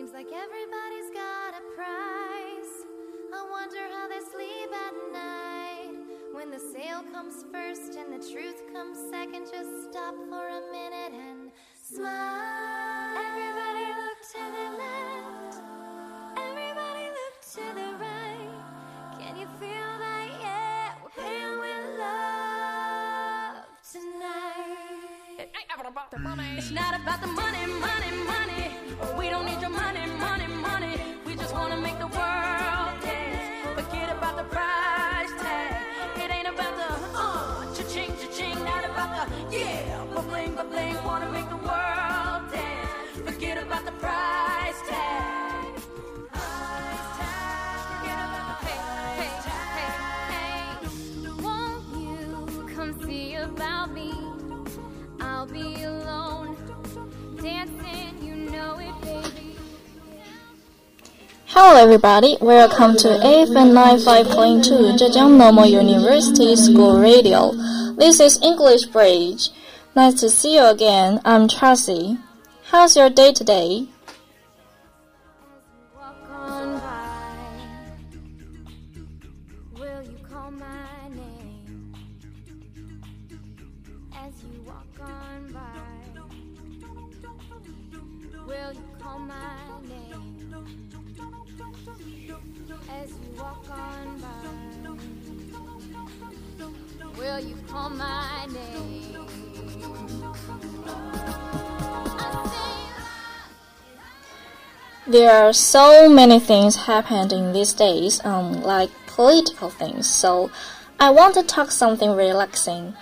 Seems like everybody's got a price. I wonder how they sleep at night. When the sale comes first and the truth comes second, just stop for a minute and smile. Everybody look to the left. Everybody look to the right. Can you feel that? Yeah, we're paying with love tonight. It ain't about the money. It's not about the money, money, money. We don't need your money. Hello everybody, welcome to AFM 95.2 Zhejiang Normal University School Radio. This is English Bridge. Nice to see you again. I'm Tracy. How's your day today? There are so many things happening these days, um, like political things, so I want to talk something relaxing.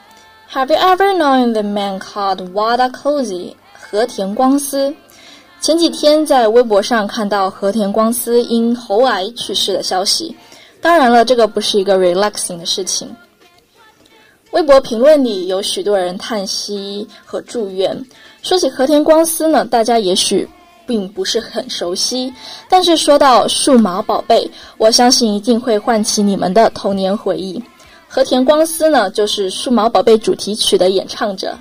Have you ever known the man called Wada Koji 和田光司？前几天在微博上看到和田光司因喉癌去世的消息。当然了，这个不是一个 relaxing 的事情。微博评论里有许多人叹息和祝愿。说起和田光司呢，大家也许并不是很熟悉，但是说到数码宝贝，我相信一定会唤起你们的童年回忆。和田光司呢，就是数码宝贝主题曲的演唱者。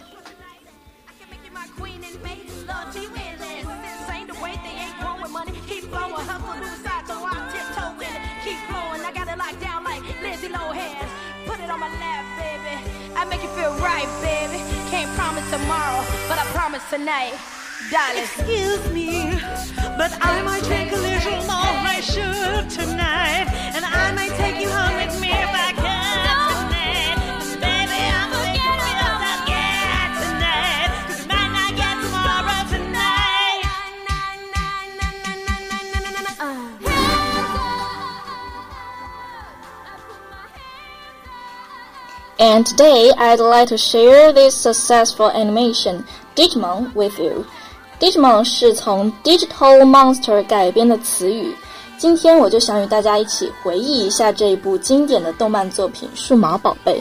Tomorrow, but I promise tonight. Darling. Excuse me, but I might take a little more I should tonight, and I might take you home with me if I can And today, I'd like to share this successful animation Digimon with you. Digimon 是从 Digital Monster 改编的词语。今天我就想与大家一起回忆一下这一部经典的动漫作品《数码宝贝》。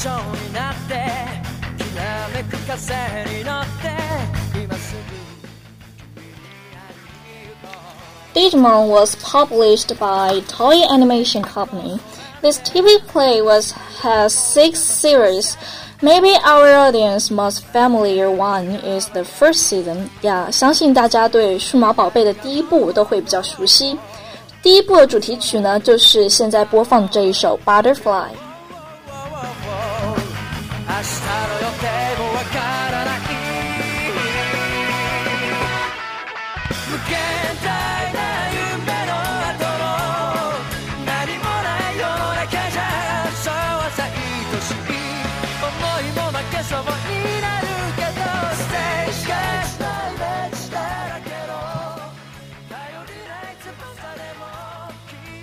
になってきらめく風に乗って今すぐ Digimon was published by Toei Animation Company. This TV play was has six series. Maybe our audience most familiar one is the first season. 呀，相信大家对数码宝贝的第一部都会比较熟悉。第一部的主题曲呢，就是现在播放的这一首《Butterfly》。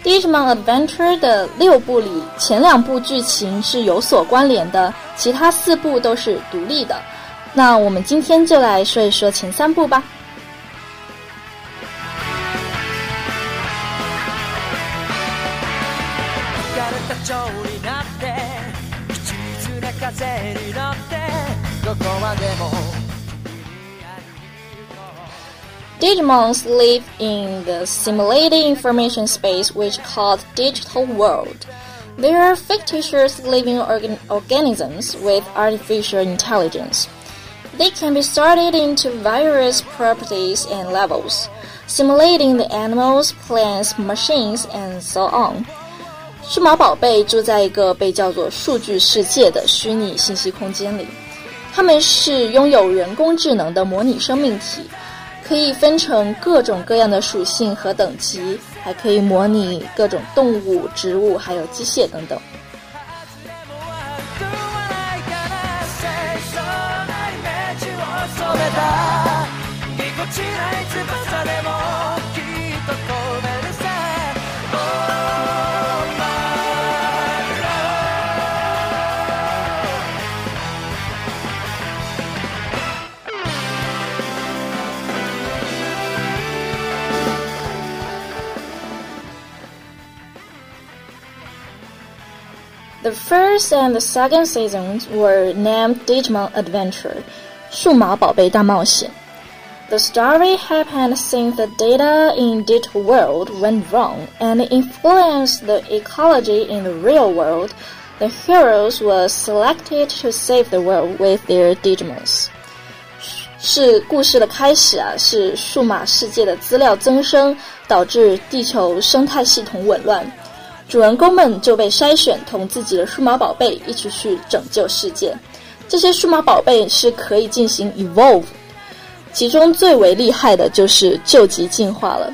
Digimon Adventure 的六部里，前两部剧情是有所关联的，其他四部都是独立的。那我们今天就来说一说前三部吧。Digimons live in the simulated information space which called digital world. They are fictitious living organ organisms with artificial intelligence. They can be sorted into various properties and levels, simulating the animals, plants, machines, and so on. 数码宝贝住在一个被叫做数据世界的虚拟信息空间里，它们是拥有人工智能的模拟生命体。 可以分成各种各样的属性和等级，还可以模拟各种动物、植物，还有机械等等。The first and the second seasons were named Digimon Adventure, 数码宝贝大冒险. The story happened since the data in digital world went wrong and influenced the ecology in the real world. The heroes were selected to save the world with their Digimons. 是故事的开始啊，是数码世界的资料增生，导致地球生态系统紊乱。 主人公们就被筛选，同自己的数码宝贝一起去拯救世界。这些数码宝贝是可以进行 evolve，其中最为厉害的就是救急进化了。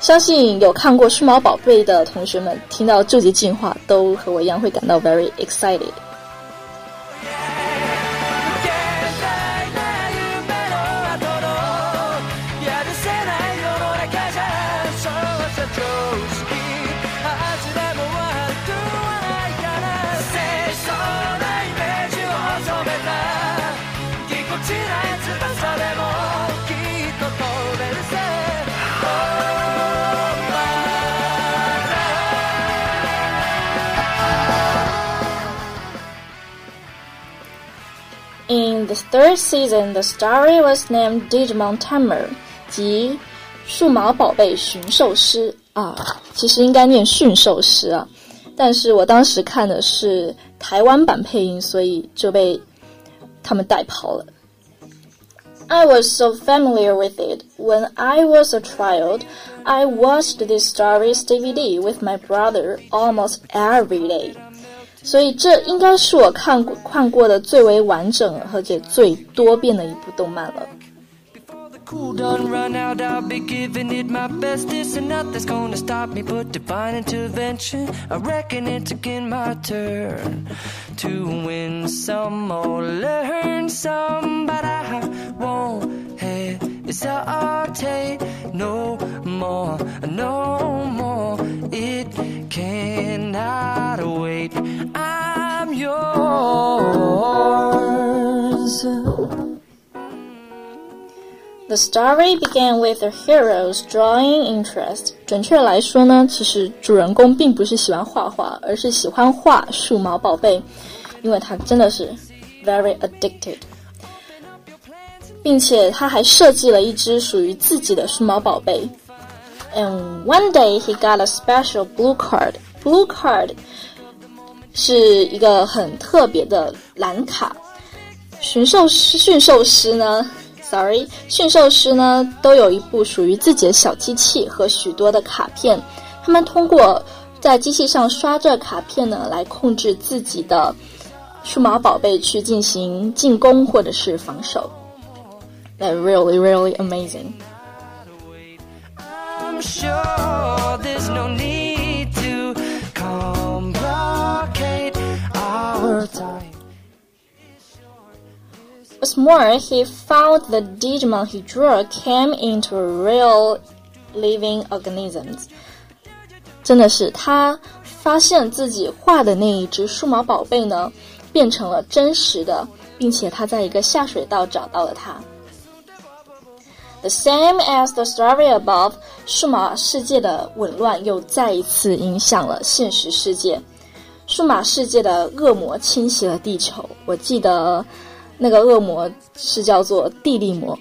相信有看过数码宝贝的同学们，听到救急进化都和我一样会感到 very excited。the third season, the story was named Digimon Tamer，即数码宝贝驯兽师啊，其实应该念驯兽师啊，但是我当时看的是台湾版配音，所以就被他们带跑了。I was so familiar with it. When I was a child, I watched this story's DVD with my brother almost every day. 所以这应该是我看过看过的最为完整而且最多遍的一部动漫了。 the cool done run out, I'll be giving it my best. This and nothing's gonna stop me but divine intervention. I reckon it's again my turn to win some or learn some, but I won't hesitate no more, no The story began with the heroes drawing interest。准确来说呢，其实主人公并不是喜欢画画，而是喜欢画数码宝贝，因为他真的是 very addicted，并且他还设计了一只属于自己的数码宝贝。And one day he got a special blue card. Blue card 是一个很特别的蓝卡。驯兽师驯兽师呢 ，sorry，驯兽师呢都有一部属于自己的小机器和许多的卡片，他们通过在机器上刷这卡片呢，来控制自己的数码宝贝去进行进攻或者是防守。That really, really amazing. i'm sure What's more, he found the Digimon he drew came into real living organisms. 真的是他发现自己画的那一只数码宝贝呢，变成了真实的，并且他在一个下水道找到了它。The same as the story above，数码世界的紊乱又再一次影响了现实世界。 数码世界的恶魔侵袭了地球。我记得 那个恶魔是叫做地利魔，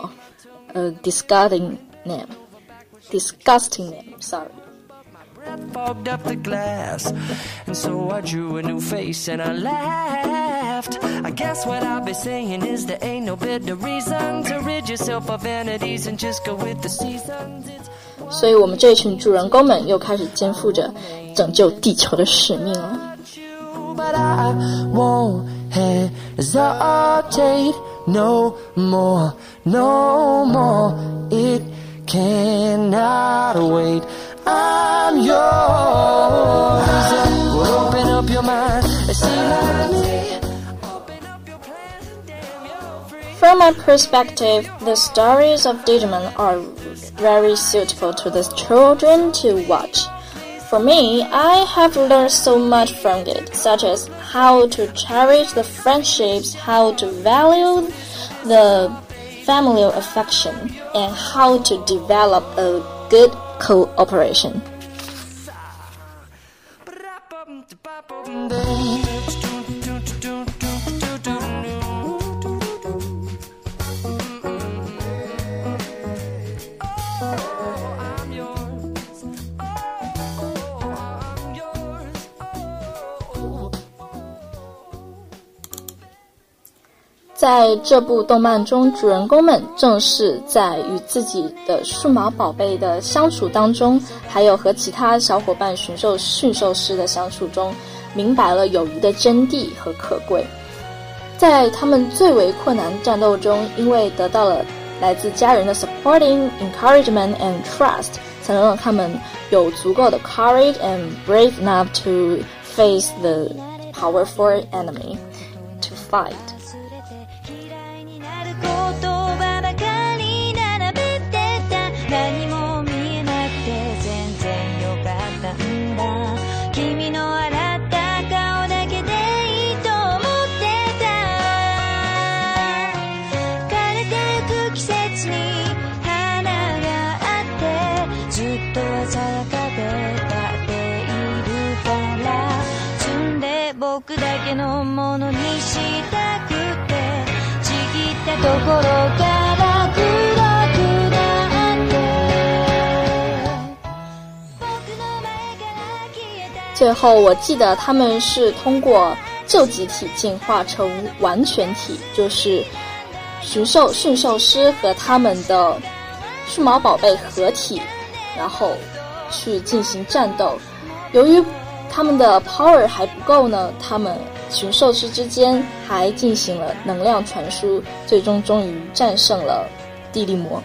呃，disgusting name，disgusting name，sorry。fogged up the glass. And so I drew a new face and I laughed. I guess what I'll be saying is there ain't no better reason to rid yourself of vanities and just go with the seasons. It's 所以我们这群主人公们又开始肩负着拯救地球的使命了。you, but I won't hesitate no more, no more. It cannot wait. I'm yours. Well, open up your mind and see like me. From my perspective, the stories of Digimon are very suitable to the children to watch. For me, I have learned so much from it, such as how to cherish the friendships, how to value the family affection, and how to develop a good cooperation. 在这部动漫中，主人公们正是在与自己的数码宝贝的相处当中，还有和其他小伙伴驯兽驯兽师的相处中，明白了友谊的真谛和可贵。在他们最为困难战斗中，因为得到了来自家人的 supporting、encouragement and trust，才能让他们有足够的 courage and brave enough to face the powerful enemy to fight. 最后，我记得他们是通过旧集体进化成完全体，就是驯兽驯兽师和他们的数码宝贝合体，然后去进行战斗。由于他们的 power 还不够呢，他们驯兽师之间还进行了能量传输，最终终于战胜了地利魔。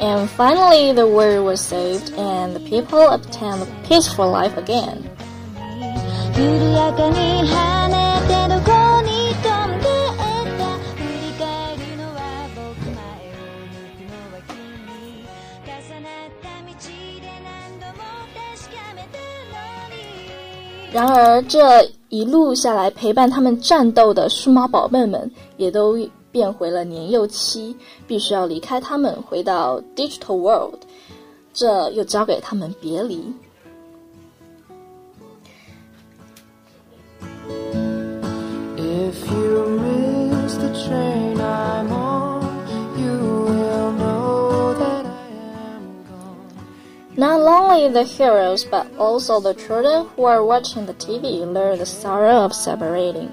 And finally, the world was saved, and the people obtained a peaceful life again. 緩やかに跳ねてどこに飛んでった振り返るのは僕前を向くのは君重なった道で何度も確かめたのに然而，这一路下来陪伴他们战斗的数码宝贝们，也都 变回了年幼期，必须要离开他们，回到 digital world，这又交给他们别离。 If you miss the train I'm on, you will know that I am gone. Not only the heroes, but also the children who are watching the TV learn the sorrow of separating.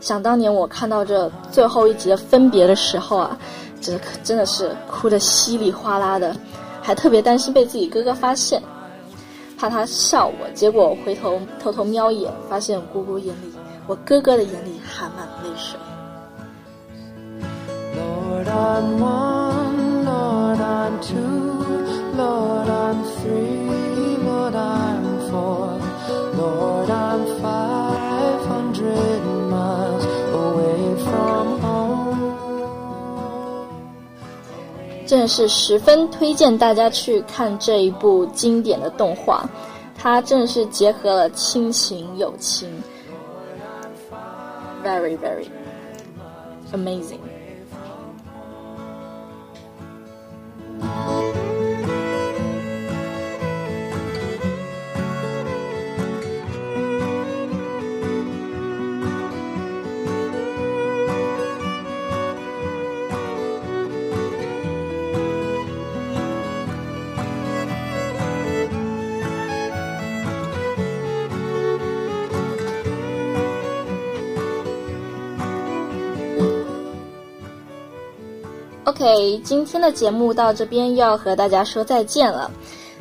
想当年我看到这最后一集的分别的时候啊，这可真的是哭得稀里哗啦的，还特别担心被自己哥哥发现，怕他笑我。结果回头偷偷瞄一眼，发现姑姑眼里，我哥哥的眼里含满泪水。Lord, I'm one, Lord, I'm two, Lord, I'm three, Lord, I'm four, Lord, I'm five hundred 真的是十分推荐大家去看这一部经典的动画，它真的是结合了亲情、友情，very very amazing。OK，今天的节目到这边要和大家说再见了。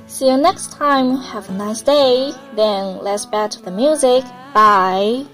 See you next time. Have a nice day. Then let's back to the music. Bye.